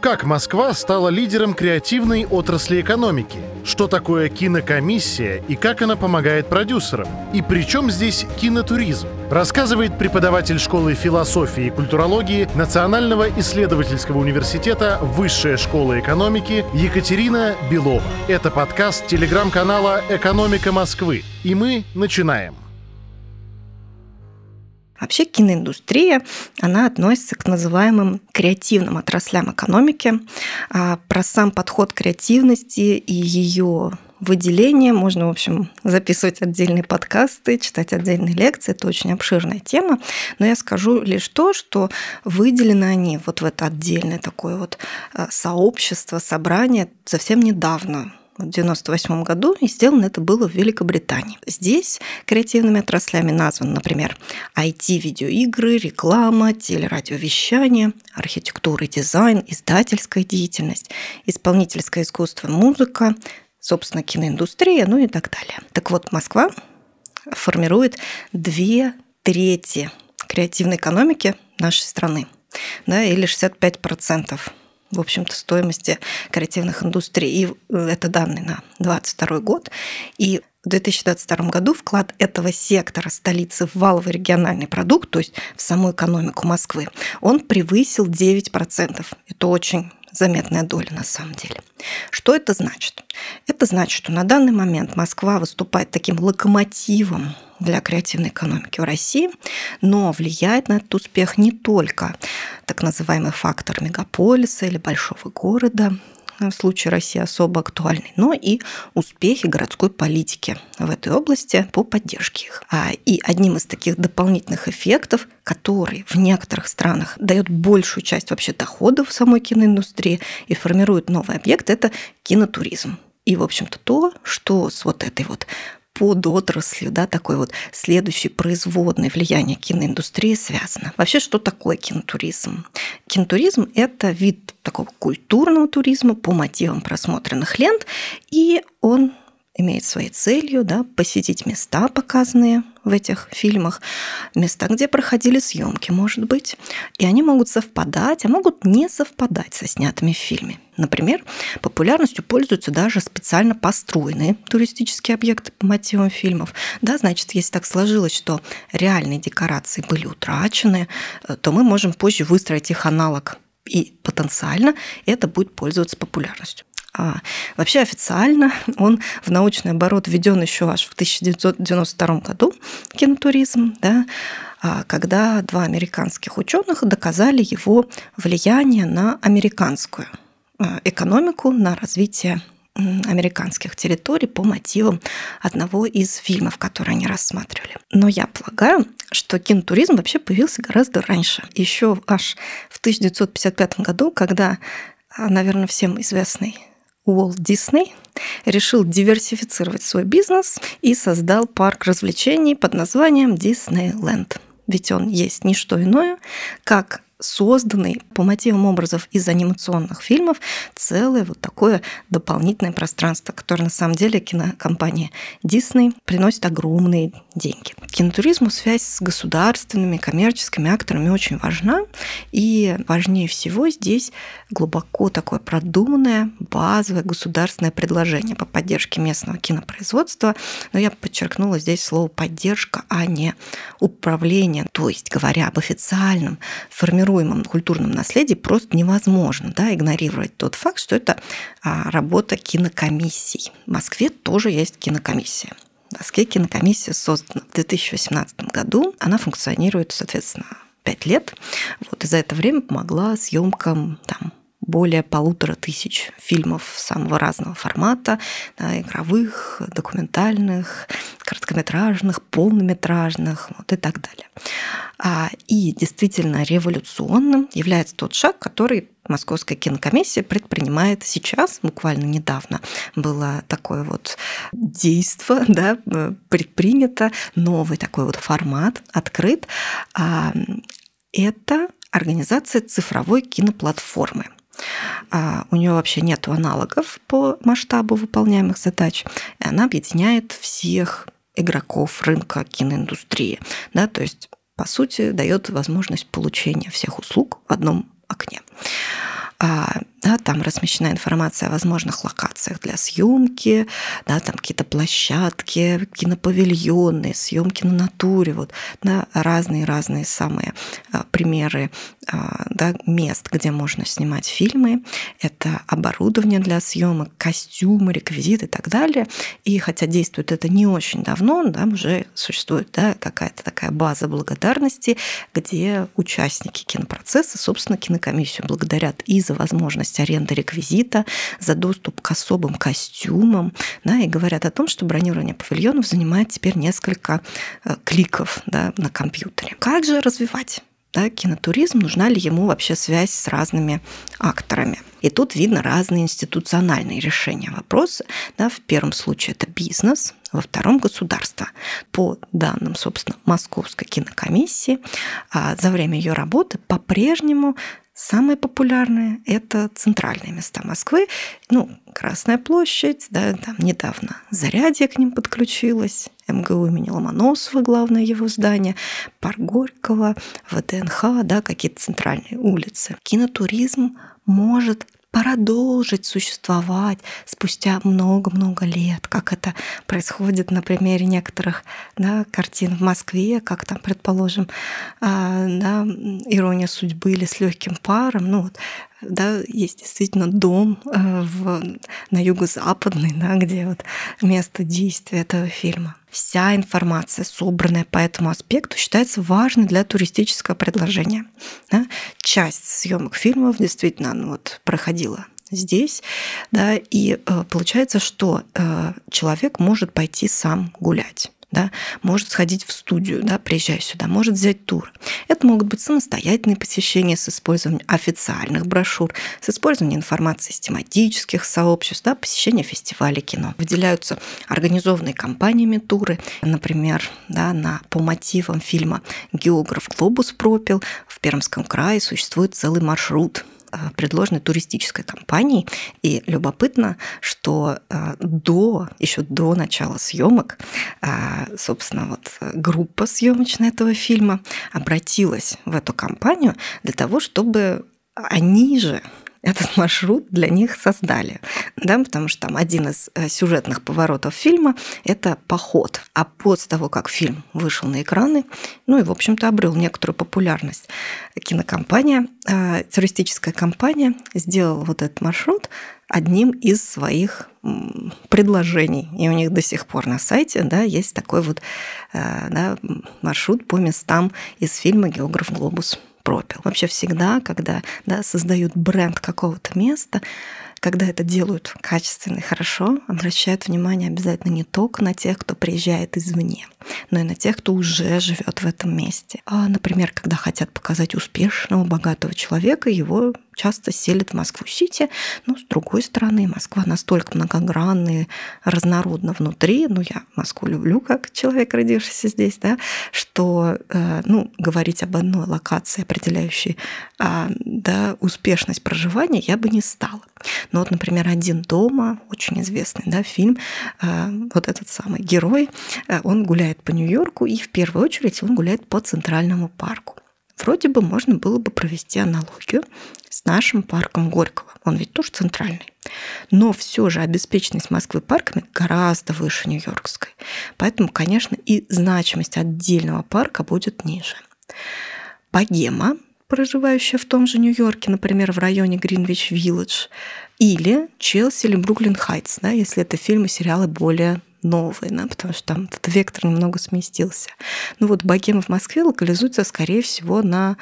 Как Москва стала лидером креативной отрасли экономики? Что такое кинокомиссия и как она помогает продюсерам? И при чем здесь кинотуризм? Рассказывает преподаватель школы философии и культурологии Национального исследовательского университета Высшая школа экономики Екатерина Белова. Это подкаст телеграм-канала «Экономика Москвы». И мы начинаем. Вообще киноиндустрия, она относится к называемым креативным отраслям экономики. А про сам подход креативности и ее выделение. Можно, в общем, записывать отдельные подкасты, читать отдельные лекции. Это очень обширная тема. Но я скажу лишь то, что выделены они вот в это отдельное такое вот а, сообщество, собрание совсем недавно в 1998 году, и сделано это было в Великобритании. Здесь креативными отраслями названы, например, IT-видеоигры, реклама, телерадиовещание, архитектура и дизайн, издательская деятельность, исполнительское искусство, музыка, собственно, киноиндустрия, ну и так далее. Так вот, Москва формирует две трети креативной экономики нашей страны, да, или 65 процентов в общем-то, стоимости креативных индустрий. И это данные на 2022 год. И в 2022 году вклад этого сектора столицы в валовый региональный продукт, то есть в саму экономику Москвы, он превысил 9%. Это очень заметная доля на самом деле. Что это значит? Это значит, что на данный момент Москва выступает таким локомотивом для креативной экономики в России, но влияет на этот успех не только так называемый фактор мегаполиса или большого города, в случае России особо актуальный, но и успехи городской политики в этой области по поддержке их. А, и одним из таких дополнительных эффектов, который в некоторых странах дает большую часть вообще доходов самой киноиндустрии и формирует новый объект, это кинотуризм. И, в общем-то, то, что с вот этой вот под отраслью, да, такой вот следующий производный влияние киноиндустрии связано. Вообще, что такое кинотуризм? Кинотуризм – это вид такого культурного туризма по мотивам просмотренных лент, и он имеет своей целью да, посетить места, показанные в этих фильмах, места, где проходили съемки, может быть. И они могут совпадать, а могут не совпадать со снятыми в фильме. Например, популярностью пользуются даже специально построенные туристические объекты по мотивам фильмов. Да, значит, если так сложилось, что реальные декорации были утрачены, э, то мы можем позже выстроить их аналог и потенциально это будет пользоваться популярностью. А вообще официально он в научный оборот введен еще аж в 1992 году, кинотуризм, да, а когда два американских ученых доказали его влияние на американскую а, экономику, на развитие американских территорий по мотивам одного из фильмов, которые они рассматривали. Но я полагаю, что кинотуризм вообще появился гораздо раньше. Еще аж в 1955 году, когда, а, наверное, всем известный Уолт Дисней решил диверсифицировать свой бизнес и создал парк развлечений под названием Диснейленд. Ведь он есть не что иное, как созданный по мотивам образов из анимационных фильмов целое вот такое дополнительное пространство, которое на самом деле кинокомпания Disney приносит огромные деньги. Кинотуризму связь с государственными, коммерческими акторами очень важна, и важнее всего здесь глубоко такое продуманное, базовое государственное предложение по поддержке местного кинопроизводства, но я подчеркнула здесь слово «поддержка», а не «управление», то есть, говоря об официальном формировании формируемом культурном наследии просто невозможно да, игнорировать тот факт, что это а, работа кинокомиссий. В Москве тоже есть кинокомиссия. В Москве кинокомиссия создана в 2018 году. Она функционирует, соответственно, пять лет. Вот, и за это время помогла съемкам там, более полутора тысяч фильмов самого разного формата, да, игровых, документальных, короткометражных, полнометражных вот и так далее. А, и действительно революционным является тот шаг, который Московская кинокомиссия предпринимает сейчас, буквально недавно было такое вот действо, да, предпринято, новый такой вот формат открыт. А, это организация цифровой киноплатформы – у нее вообще нет аналогов по масштабу выполняемых задач, и она объединяет всех игроков рынка киноиндустрии. Да, то есть, по сути, дает возможность получения всех услуг в одном окне. Да, там размещена информация о возможных локациях для съемки, да, там какие-то площадки, кинопавильоны, съемки на натуре, вот, да, разные-разные самые а, примеры а, да, мест, где можно снимать фильмы. Это оборудование для съемок, костюмы, реквизиты и так далее. И хотя действует это не очень давно, да, уже существует да, какая-то такая база благодарности, где участники кинопроцесса, собственно, кинокомиссию благодарят и за возможность аренды реквизита, за доступ к особым костюмам, да, и говорят о том, что бронирование павильонов занимает теперь несколько э, кликов да, на компьютере. Как же развивать да, кинотуризм, нужна ли ему вообще связь с разными акторами. И тут видно разные институциональные решения вопроса. Да, в первом случае это бизнес, во втором – государство. По данным, собственно, Московской кинокомиссии, а, за время ее работы по-прежнему Самые популярные – это центральные места Москвы. Ну, Красная площадь, да, там недавно Зарядье к ним подключилось, МГУ имени Ломоносова, главное его здание, Парк Горького, ВДНХ, да, какие-то центральные улицы. Кинотуризм может продолжить существовать спустя много-много лет, как это происходит на примере некоторых да, картин в Москве, как там, предположим, а, да, «Ирония судьбы» или «С легким паром». Ну, вот, да, есть действительно дом э, в, на юго-западный, да, где вот место действия этого фильма. Вся информация, собранная по этому аспекту, считается важной для туристического предложения. Да? Часть съемок фильмов действительно ну, вот, проходила здесь, да, и э, получается, что э, человек может пойти сам гулять да, может сходить в студию, да, приезжая сюда, может взять тур. Это могут быть самостоятельные посещения с использованием официальных брошюр, с использованием информации из тематических сообществ, да, посещение фестивалей кино. Выделяются организованные компаниями туры, например, да, на, по мотивам фильма «Географ Глобус пропил» в Пермском крае существует целый маршрут предложены туристической компанией. И любопытно, что э, до, еще до начала съемок, э, собственно, вот группа съемочная этого фильма обратилась в эту компанию для того, чтобы они же этот маршрут для них создали. Да, потому что там один из э, сюжетных поворотов фильма – это поход. А после того, как фильм вышел на экраны, ну и, в общем-то, обрел некоторую популярность, кинокомпания, э, туристическая компания сделала вот этот маршрут одним из своих предложений. И у них до сих пор на сайте да, есть такой вот э, да, маршрут по местам из фильма «Географ Глобус» пропил. Вообще всегда, когда да, создают бренд какого-то места, когда это делают качественно и хорошо, обращают внимание обязательно не только на тех, кто приезжает извне, но и на тех, кто уже живет в этом месте. А, например, когда хотят показать успешного, богатого человека, его часто селят в Москву-Сити, но с другой стороны, Москва настолько многогранная, разнородна внутри, ну я Москву люблю как человек, родившийся здесь, да, что э, ну, говорить об одной локации, определяющей а, да, успешность проживания, я бы не стала. Но вот, например, «Один дома», очень известный да, фильм, э, вот этот самый герой, э, он гуляет по Нью-Йорку, и в первую очередь он гуляет по Центральному парку. Вроде бы можно было бы провести аналогию с нашим парком Горького. Он ведь тоже центральный. Но все же обеспеченность Москвы парками гораздо выше Нью-Йоркской. Поэтому, конечно, и значимость отдельного парка будет ниже. Богема, проживающая в том же Нью-Йорке, например, в районе Гринвич-Виллидж, или Челси или Бруклин Хайтс, да, если это фильмы, сериалы более новые, да, потому что там этот вектор немного сместился. Ну вот богема в Москве локализуется, скорее всего, на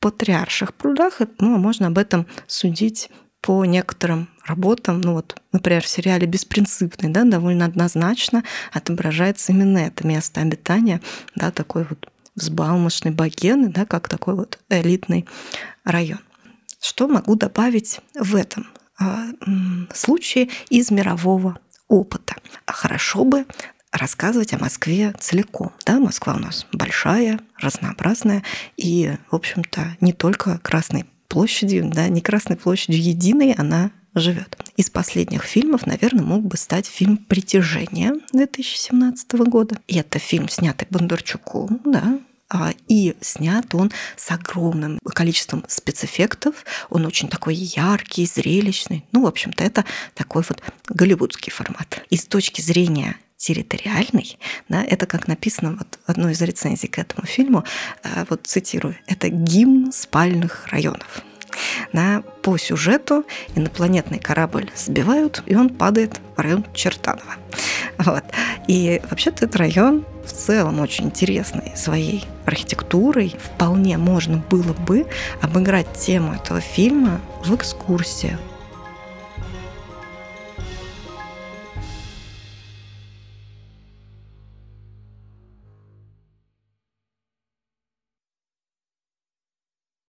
патриарших прудах. Ну, можно об этом судить по некоторым работам, ну вот, например, в сериале «Беспринципный», да, довольно однозначно отображается именно это место обитания, да, такой вот взбалмошной богены, да, как такой вот элитный район. Что могу добавить в этом а, случае из мирового опыта. А хорошо бы рассказывать о Москве целиком. Да, Москва у нас большая, разнообразная, и, в общем-то, не только Красной площадью, да, не Красной площадью единой она живет. Из последних фильмов, наверное, мог бы стать фильм «Притяжение» 2017 года. И это фильм, снятый Бондарчуком, да, и снят он с огромным количеством спецэффектов. Он очень такой яркий, зрелищный. Ну, в общем-то, это такой вот голливудский формат. И с точки зрения территориальный, да, это как написано вот в одной из рецензий к этому фильму, а, вот цитирую, это гимн спальных районов. Да, по сюжету инопланетный корабль сбивают, и он падает в район Чертанова. Вот. И вообще-то этот район в целом очень интересный своей архитектурой. Вполне можно было бы обыграть тему этого фильма в экскурсии